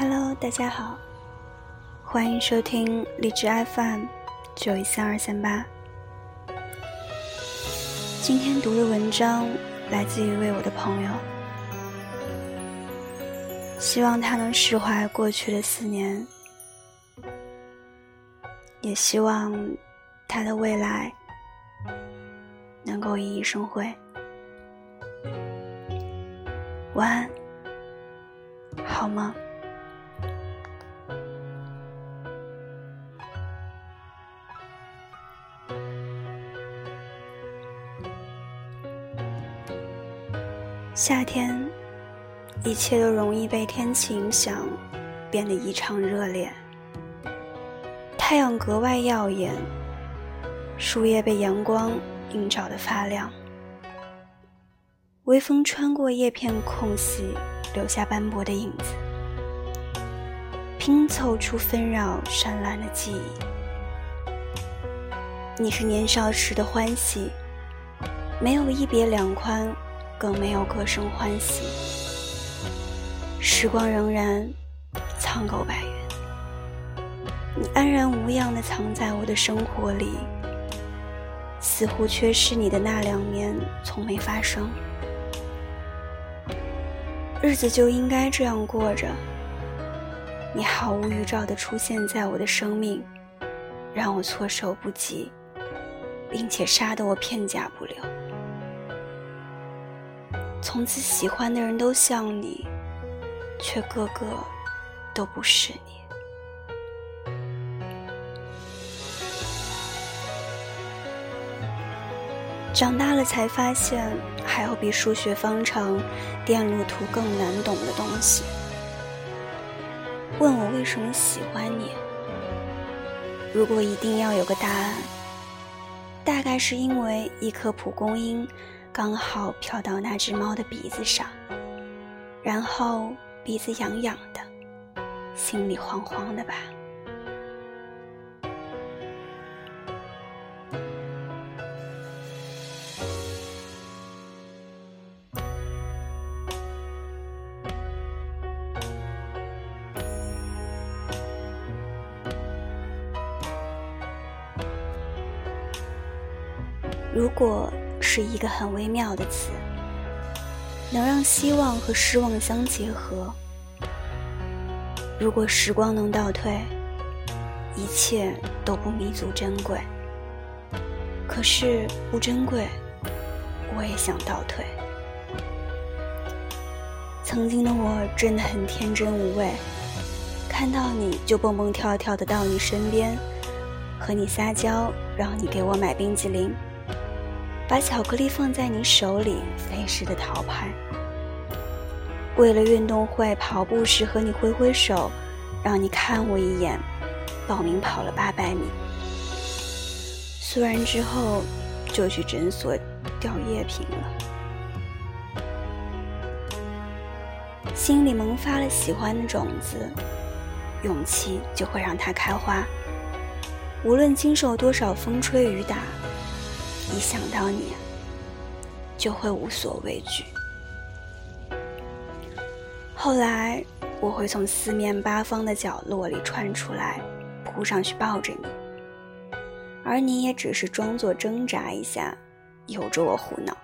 Hello，大家好，欢迎收听荔枝 FM 九一三二三八。今天读的文章来自一位我的朋友，希望他能释怀过去的四年，也希望他的未来能够熠熠生辉。晚安，好吗？夏天，一切都容易被天气影响，变得异常热烈。太阳格外耀眼，树叶被阳光映照的发亮。微风穿过叶片空隙，留下斑驳的影子，拼凑出纷扰绚烂的记忆。你是年少时的欢喜，没有一别两宽。更没有歌声欢喜，时光仍然苍狗白云，你安然无恙地藏在我的生活里，似乎缺失你的那两年从没发生。日子就应该这样过着，你毫无预兆地出现在我的生命，让我措手不及，并且杀得我片甲不留。从此喜欢的人都像你，却个个都不是你。长大了才发现，还有比数学方程、电路图更难懂的东西。问我为什么喜欢你？如果一定要有个答案，大概是因为一颗蒲公英。刚好飘到那只猫的鼻子上，然后鼻子痒痒的，心里慌慌的吧。如果。是一个很微妙的词，能让希望和失望相结合。如果时光能倒退，一切都不弥足珍贵。可是不珍贵，我也想倒退。曾经的我真的很天真无畏，看到你就蹦蹦跳跳的到你身边，和你撒娇，让你给我买冰激凌。把巧克力放在你手里，飞似的逃拍。为了运动会跑步时和你挥挥手，让你看我一眼，报名跑了八百米。虽然之后就去诊所吊液瓶了，心里萌发了喜欢的种子，勇气就会让它开花。无论经受多少风吹雨打。一想到你，就会无所畏惧。后来，我会从四面八方的角落里窜出来，扑上去抱着你，而你也只是装作挣扎一下，由着我胡闹。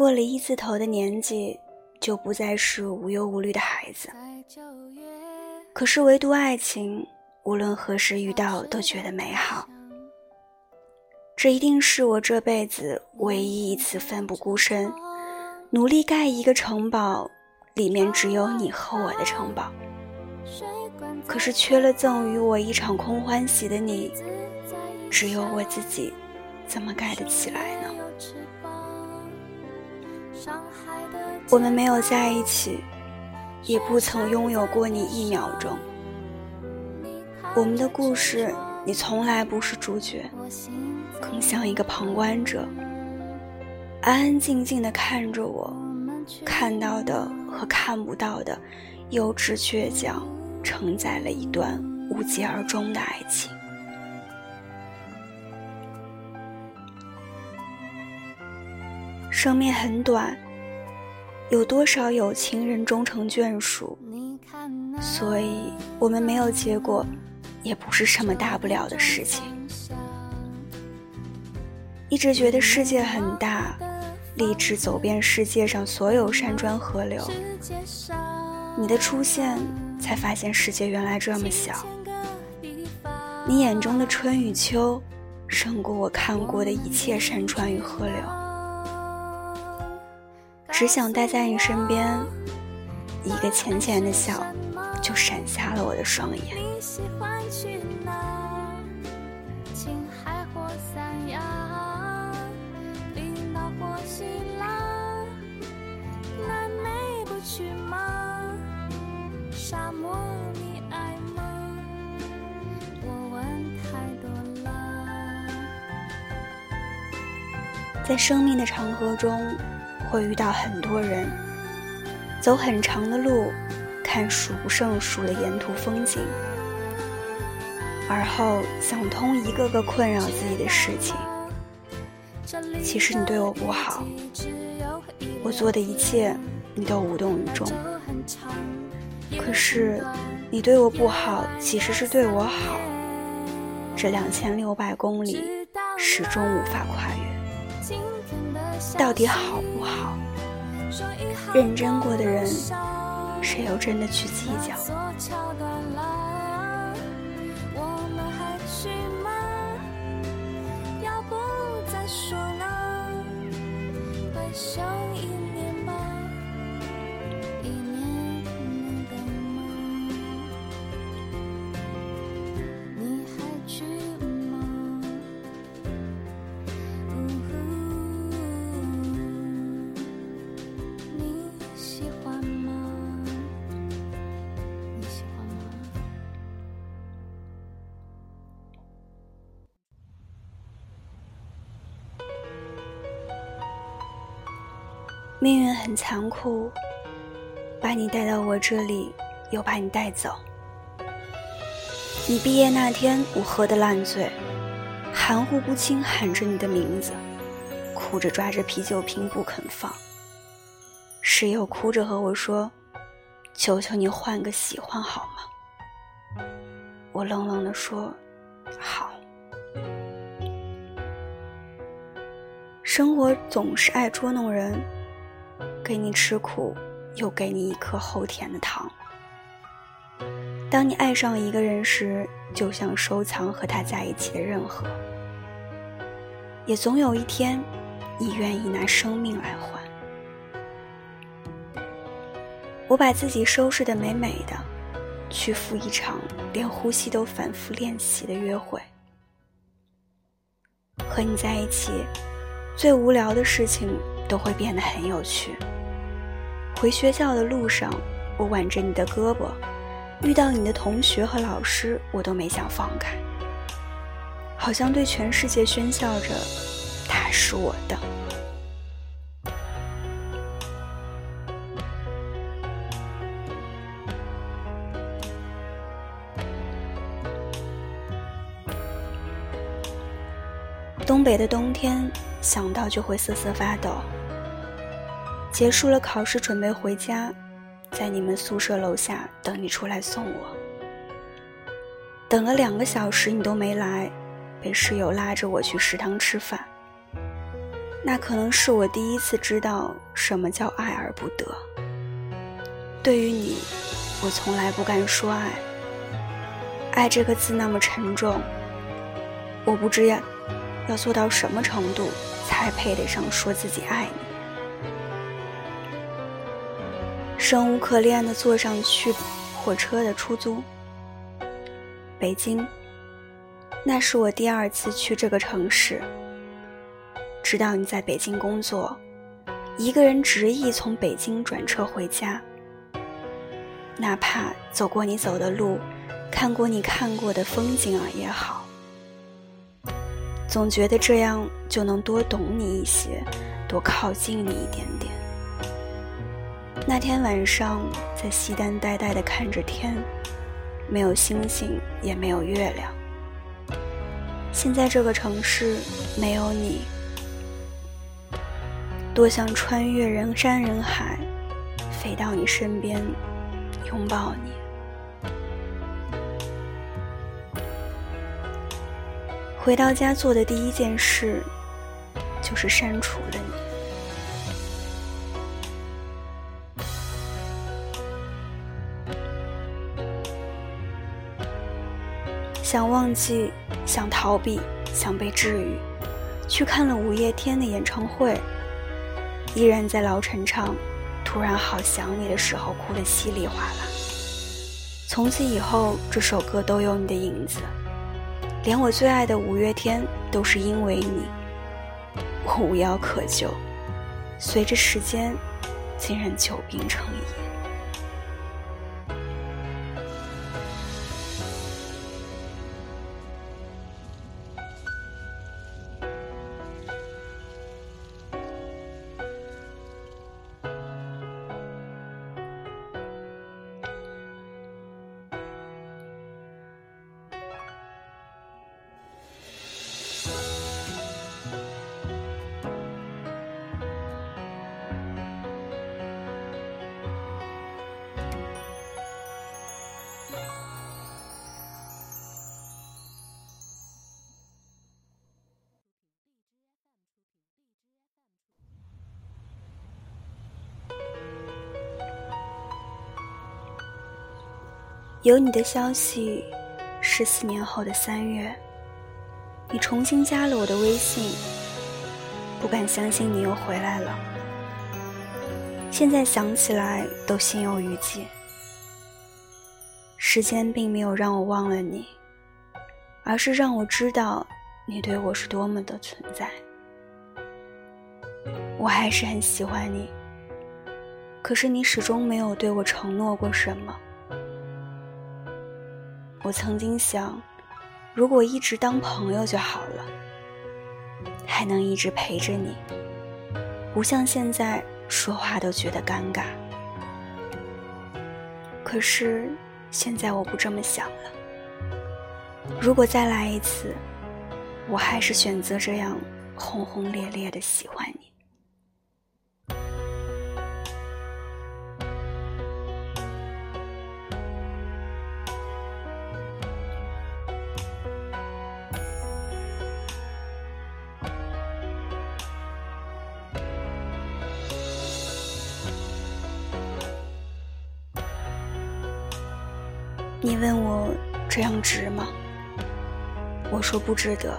过了一字头的年纪，就不再是无忧无虑的孩子。可是唯独爱情，无论何时遇到都觉得美好。这一定是我这辈子唯一一次奋不顾身，努力盖一个城堡，里面只有你和我的城堡。可是缺了赠予我一场空欢喜的你，只有我自己，怎么盖得起来呢？我们没有在一起，也不曾拥有过你一秒钟。我们的故事你从来不是主角，更像一个旁观者，安安静静的看着我，看到的和看不到的，幼稚倔强，承载了一段无疾而终的爱情。生命很短，有多少有情人终成眷属？所以，我们没有结果。也不是什么大不了的事情。一直觉得世界很大，立志走遍世界上所有山川河流。你的出现，才发现世界原来这么小。你眼中的春与秋，胜过我看过的一切山川与河流。只想待在你身边，一个浅浅的笑，就闪瞎了我的双眼。你喜欢去哪？青海或三亚，冰岛或希腊，南美不去吗？沙漠你爱吗？我问太多了。在生命的长河中，会遇到很多人，走很长的路，看数不胜数的沿途风景。而后想通一个个困扰自己的事情。其实你对我不好，我做的一切你都无动于衷。可是你对我不好，其实是对我好。这两千六百公里始终无法跨越，到底好不？认真过的人，谁又真的去计较？命运很残酷，把你带到我这里，又把你带走。你毕业那天，我喝得烂醉，含糊不清喊着你的名字，哭着抓着啤酒瓶不肯放。室友哭着和我说：“求求你换个喜欢好吗？”我冷冷地说：“好。”生活总是爱捉弄人。给你吃苦，又给你一颗齁甜的糖。当你爱上一个人时，就像收藏和他在一起的任何。也总有一天，你愿意拿生命来换。我把自己收拾的美美的，去赴一场连呼吸都反复练习的约会。和你在一起，最无聊的事情都会变得很有趣。回学校的路上，我挽着你的胳膊；遇到你的同学和老师，我都没想放开，好像对全世界喧嚣着：“他是我的。”东北的冬天，想到就会瑟瑟发抖。结束了考试，准备回家，在你们宿舍楼下等你出来送我。等了两个小时，你都没来，被室友拉着我去食堂吃饭。那可能是我第一次知道什么叫爱而不得。对于你，我从来不敢说爱。爱这个字那么沉重，我不知要要做到什么程度，才配得上说自己爱你。生无可恋的坐上去火车的出租。北京，那是我第二次去这个城市。知道你在北京工作，一个人执意从北京转车回家。哪怕走过你走的路，看过你看过的风景啊也好，总觉得这样就能多懂你一些，多靠近你一点点。那天晚上，在西单呆呆的看着天，没有星星，也没有月亮。现在这个城市没有你，多想穿越人山人海，飞到你身边，拥抱你。回到家做的第一件事，就是删除了你。想忘记，想逃避，想被治愈，去看了五月天的演唱会，依然在老陈唱“突然好想你”的时候哭得稀里哗啦。从此以后，这首歌都有你的影子。连我最爱的五月天都是因为你，我无药可救，随着时间，竟然久病成医。有你的消息，是四年后的三月。你重新加了我的微信，不敢相信你又回来了。现在想起来都心有余悸。时间并没有让我忘了你，而是让我知道你对我是多么的存在。我还是很喜欢你，可是你始终没有对我承诺过什么。我曾经想，如果一直当朋友就好了，还能一直陪着你，不像现在说话都觉得尴尬。可是现在我不这么想了。如果再来一次，我还是选择这样轰轰烈烈的喜欢你。说不值得，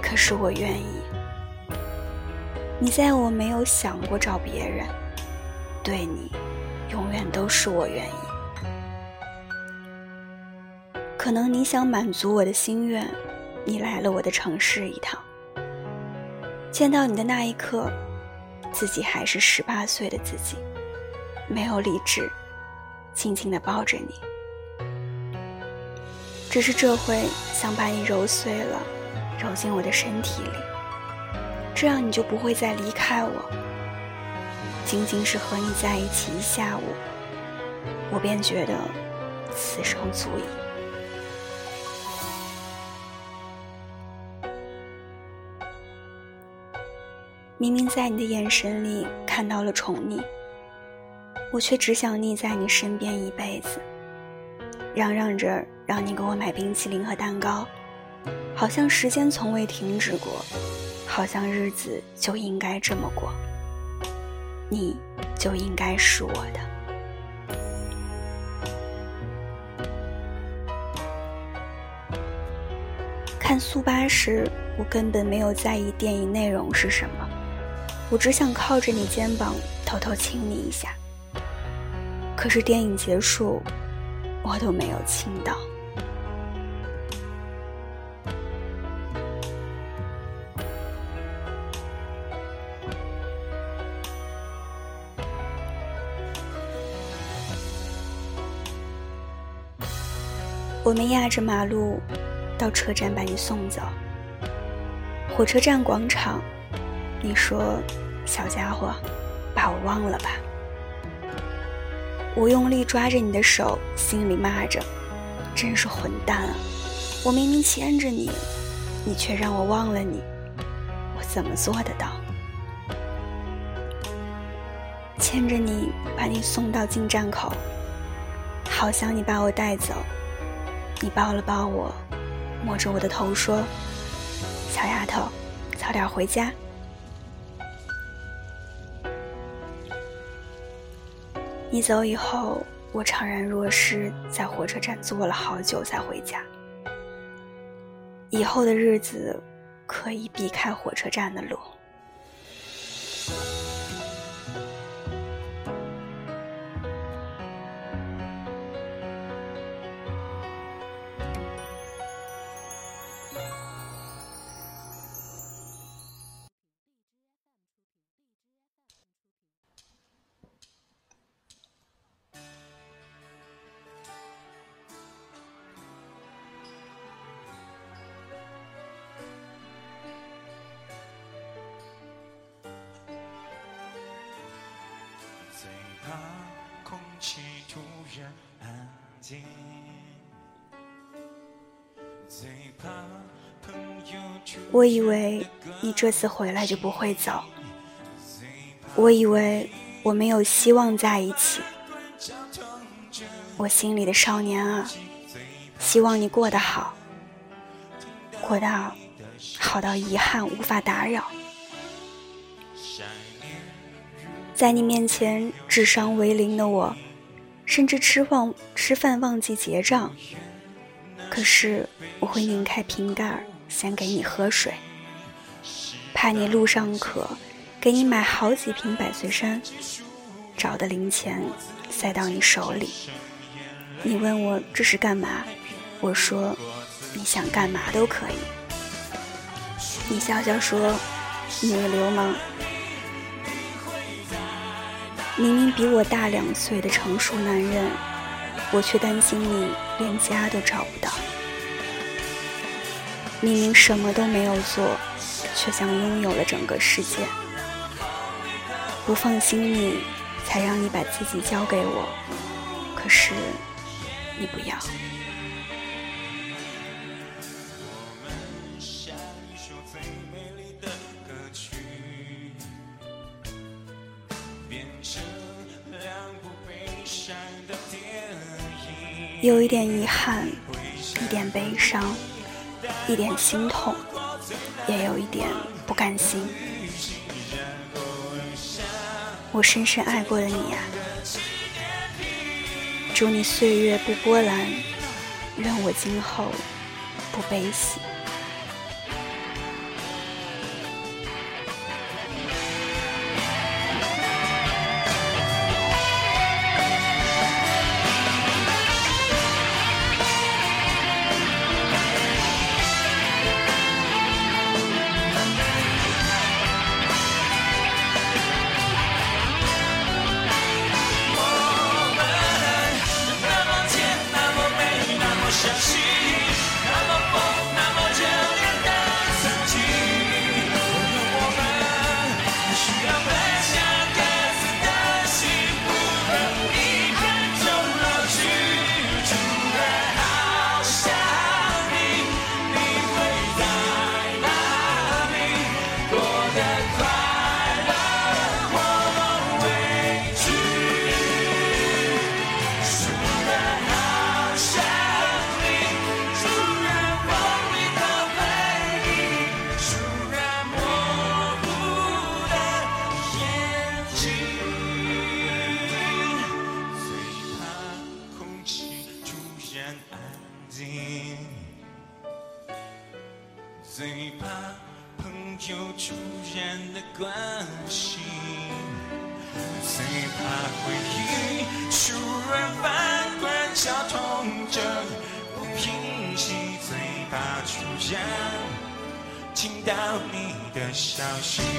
可是我愿意。你在我没有想过找别人，对你，永远都是我愿意。可能你想满足我的心愿，你来了我的城市一趟。见到你的那一刻，自己还是十八岁的自己，没有理智，轻轻的抱着你。只是这回想把你揉碎了，揉进我的身体里，这样你就不会再离开我。仅仅是和你在一起一下午，我便觉得此生足矣。明明在你的眼神里看到了宠溺，我却只想腻在你身边一辈子。嚷嚷着让你给我买冰淇淋和蛋糕，好像时间从未停止过，好像日子就应该这么过，你就应该是我的。看速八时，我根本没有在意电影内容是什么，我只想靠着你肩膀偷偷亲你一下。可是电影结束。我都没有亲到。我们压着马路到车站把你送走，火车站广场，你说：“小家伙，把我忘了吧。”我用力抓着你的手，心里骂着：“真是混蛋啊！我明明牵着你，你却让我忘了你，我怎么做得到？”牵着你，把你送到进站口，好想你把我带走。你抱了抱我，摸着我的头说：“小丫头，早点回家。”你走以后，我怅然若失，在火车站坐了好久才回家。以后的日子，可以避开火车站的路。我以为你这次回来就不会走，我以为我没有希望在一起。我心里的少年啊，希望你过得好，过到好到遗憾无法打扰。在你面前智商为零的我，甚至吃忘吃饭忘记结账，可是我会拧开瓶盖。先给你喝水，怕你路上渴，给你买好几瓶百岁山，找的零钱塞到你手里。你问我这是干嘛？我说你想干嘛都可以。你笑笑说你流氓。明明比我大两岁的成熟男人，我却担心你连家都找不到。明明什么都没有做，却像拥有了整个世界。不放心你，才让你把自己交给我，可是你不要。有一点遗憾，一点悲伤。一点心痛，也有一点不甘心。我深深爱过的你呀，祝你岁月不波澜，愿我今后不悲喜。的